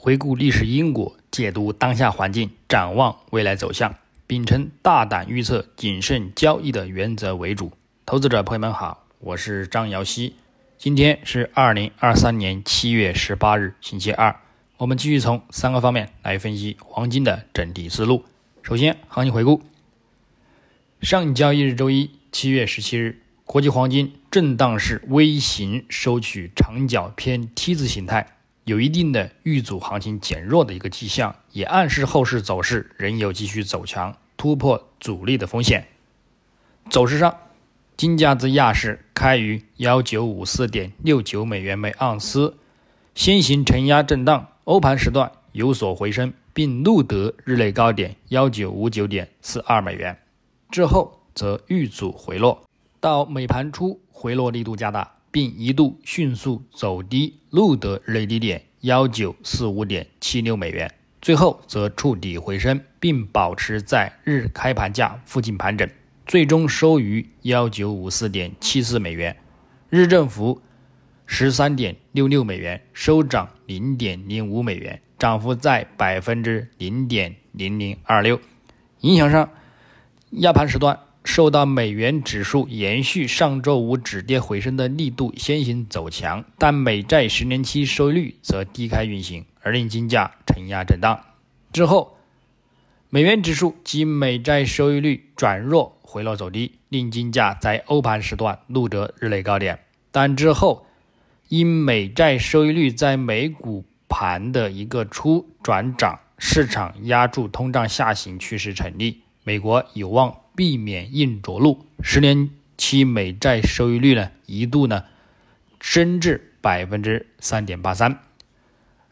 回顾历史因果，解读当下环境，展望未来走向，秉承大胆预测、谨慎交易的原则为主。投资者朋友们好，我是张瑶希。今天是二零二三年七月十八日，星期二。我们继续从三个方面来分析黄金的整体思路。首先，行情回顾：上交易日周一，七月十七日，国际黄金震荡式微型收取长角偏 T 字形态。有一定的遇阻行情减弱的一个迹象，也暗示后市走势仍有继续走强、突破阻力的风险。走势上，金价自亚市开于幺九五四点六九美元每盎司，先行承压震荡，欧盘时段有所回升，并录得日内高点幺九五九点四二美元，之后则遇阻回落，到美盘初回落力度加大。并一度迅速走低，录得日内低点幺九四五点七六美元，最后则触底回升，并保持在日开盘价附近盘整，最终收于幺九五四点七四美元，日振幅十三点六六美元，收涨零点零五美元，涨幅在百分之零点零零二六。影响上，亚盘时段。受到美元指数延续上周五止跌回升的力度，先行走强，但美债十年期收益率则低开运行，而令金价承压震荡。之后，美元指数及美债收益率转弱回落走低，令金价在欧盘时段录得日内高点。但之后，因美债收益率在美股盘的一个初转涨，市场压住通胀下行趋势成立，美国有望。避免硬着陆，十年期美债收益率呢一度呢升至百分之三点八三，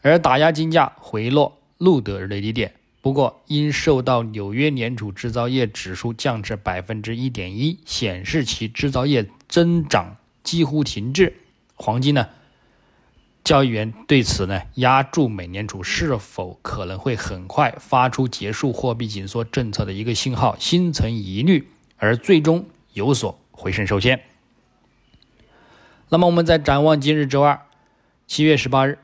而打压金价回落录得日内低点。不过因受到纽约联储制造业指数降至百分之一点一，显示其制造业增长几乎停滞，黄金呢？交易员对此呢，压住美联储是否可能会很快发出结束货币紧缩政策的一个信号，心存疑虑，而最终有所回升受限。那么，我们在展望今日周二，七月十八日，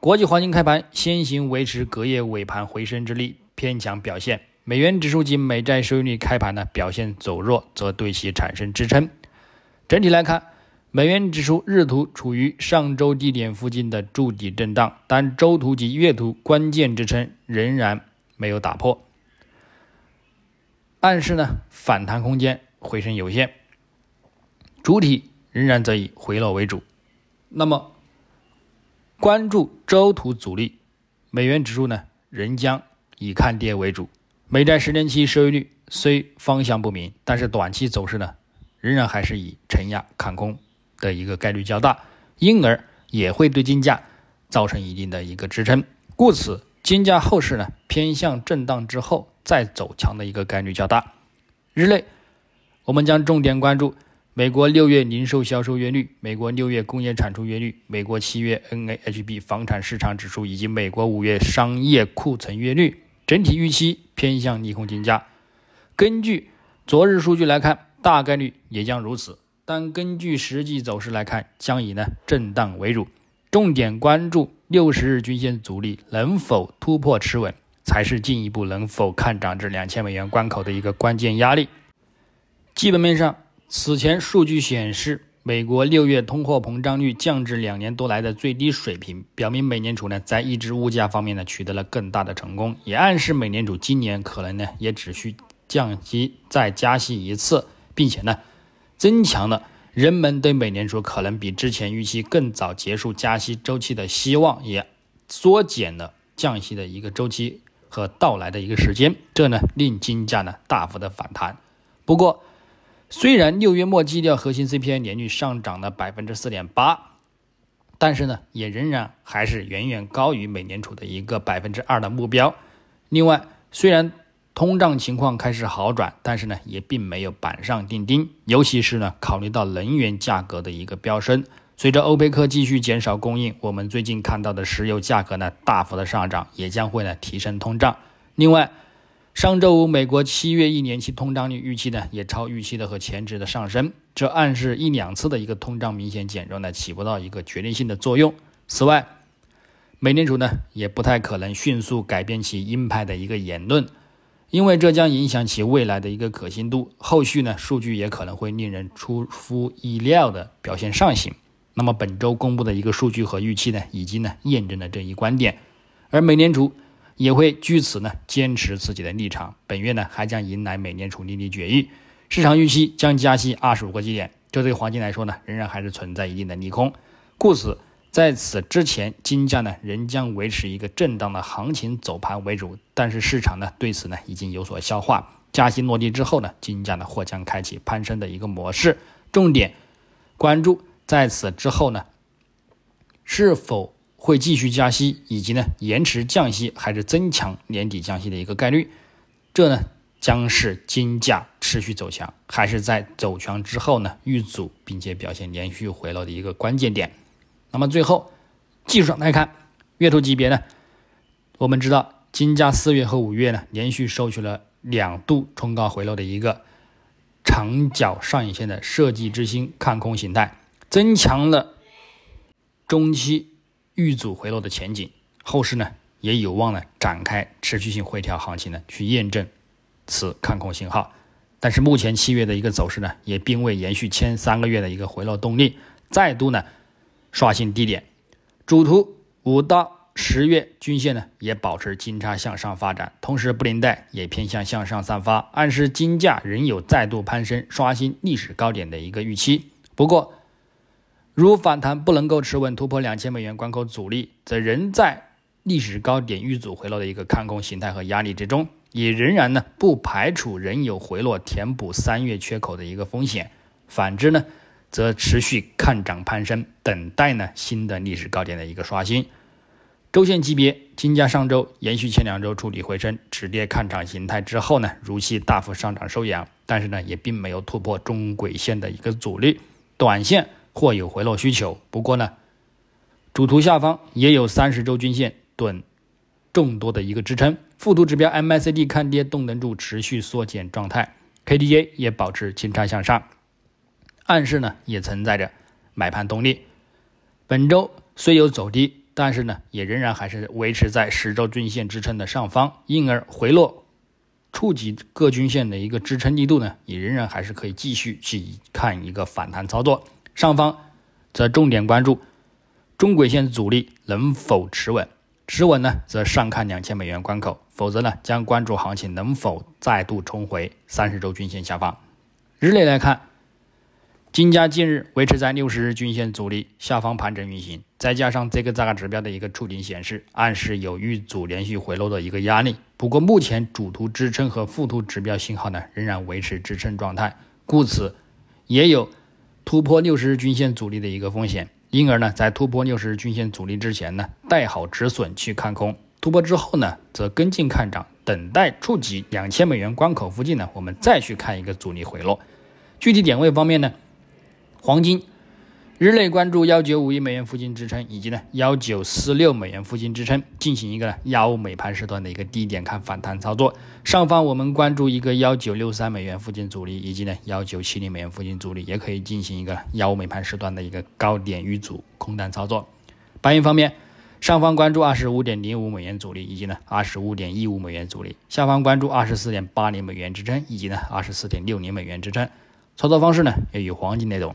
国际黄金开盘先行维持隔夜尾盘回升之力，偏强表现。美元指数及美债收益率开盘呢表现走弱，则对其产生支撑。整体来看。美元指数日图处于上周低点附近的筑底震荡，但周图及月图关键支撑仍然没有打破，暗示呢反弹空间回升有限，主体仍然则以回落为主。那么关注周图阻力，美元指数呢仍将以看跌为主。美债十年期收益率虽方向不明，但是短期走势呢仍然还是以承压看空。的一个概率较大，因而也会对金价造成一定的一个支撑，故此金价后市呢偏向震荡之后再走强的一个概率较大。日内，我们将重点关注美国六月零售销售月率、美国六月工业产出月率、美国七月 NAHB 房产市场指数以及美国五月商业库存月率，整体预期偏向利空金价。根据昨日数据来看，大概率也将如此。但根据实际走势来看，将以呢震荡为主，重点关注六十日均线阻力能否突破持稳，才是进一步能否看涨至两千美元关口的一个关键压力。基本面上，此前数据显示，美国六月通货膨胀率降至两年多来的最低水平，表明美联储呢在抑制物价方面呢取得了更大的成功，也暗示美联储今年可能呢也只需降息再加息一次，并且呢。增强了人们对美联储可能比之前预期更早结束加息周期的希望，也缩减了降息的一个周期和到来的一个时间，这呢令金价呢大幅的反弹。不过，虽然六月末基调核心 CPI 年率上涨了百分之四点八，但是呢也仍然还是远远高于美联储的一个百分之二的目标。另外，虽然通胀情况开始好转，但是呢，也并没有板上钉钉。尤其是呢，考虑到能源价格的一个飙升，随着欧佩克继续减少供应，我们最近看到的石油价格呢大幅的上涨，也将会呢提升通胀。另外，上周五美国七月一年期通胀率预期呢也超预期的和前值的上升，这暗示一两次的一个通胀明显减弱呢起不到一个决定性的作用。此外，美联储呢也不太可能迅速改变其鹰派的一个言论，因为这将影响其未来的一个可信度。后续呢数据也可能会令人出乎意料的表现上行。那么本周公布的一个数据和预期呢，已经呢验证了这一观点，而美联储也会据此呢坚持自己的立场。本月呢还将迎来美联储利率决议，市场预期将加息二十五个基点，这对黄金来说呢仍然还是存在一定的利空，故此。在此之前，金价呢仍将维持一个震荡的行情走盘为主，但是市场呢对此呢已经有所消化。加息落地之后呢，金价呢或将开启攀升的一个模式。重点关注在此之后呢是否会继续加息，以及呢延迟降息还是增强年底降息的一个概率。这呢将是金价持续走强，还是在走强之后呢遇阻并且表现连续回落的一个关键点。那么最后，技术上来看，月图级别呢，我们知道金价四月和五月呢连续收取了两度冲高回落的一个长角上影线的设计之星看空形态，增强了中期遇阻回落的前景，后市呢也有望呢展开持续性回调行情呢去验证此看空信号。但是目前七月的一个走势呢也并未延续前三个月的一个回落动力，再度呢。刷新低点，主图五到十月均线呢也保持金叉向上发展，同时布林带也偏向向上散发，暗示金价仍有再度攀升、刷新历史高点的一个预期。不过，如反弹不能够持稳突破两千美元关口阻力，则仍在历史高点遇阻回落的一个看空形态和压力之中，也仍然呢不排除仍有回落填补三月缺口的一个风险。反之呢？则持续看涨攀升，等待呢新的历史高点的一个刷新。周线级别，金价上周延续前两周触底回升、止跌看涨形态之后呢，如期大幅上涨收阳，但是呢也并没有突破中轨线的一个阻力，短线或有回落需求。不过呢，主图下方也有三十周均线等众多的一个支撑，副图指标 MACD 看跌动能柱持续缩减状态，KDJ 也保持金叉向上。暗示呢也存在着买盘动力，本周虽有走低，但是呢也仍然还是维持在十周均线支撑的上方，因而回落触及各均线的一个支撑力度呢也仍然还是可以继续去看一个反弹操作。上方则重点关注中轨线阻力能否持稳，持稳呢则上看两千美元关口，否则呢将关注行情能否再度冲回三十周均线下方。日内来看。金价近日维持在六十日均线阻力下方盘整运行，再加上这个价格指标的一个触顶显示，暗示有遇阻连续回落的一个压力。不过目前主图支撑和副图指标信号呢仍然维持支撑状态，故此也有突破六十日均线阻力的一个风险。因而呢，在突破六十日均线阻力之前呢，带好止损去看空；突破之后呢，则跟进看涨，等待触及两千美元关口附近呢，我们再去看一个阻力回落。具体点位方面呢？黄金日内关注幺九五亿美元附近支撑，以及呢幺九四六美元附近支撑，进行一个亚欧美盘时段的一个低点看反弹操作。上方我们关注一个幺九六三美元附近阻力，以及呢幺九七零美元附近阻力，也可以进行一个幺美盘时段的一个高点遇阻空单操作。白银方面，上方关注二十五点零五美元阻力，以及呢二十五点一五美元阻力；下方关注二十四点八零美元支撑，以及呢二十四点六零美元支撑。操作方式呢也与黄金内容。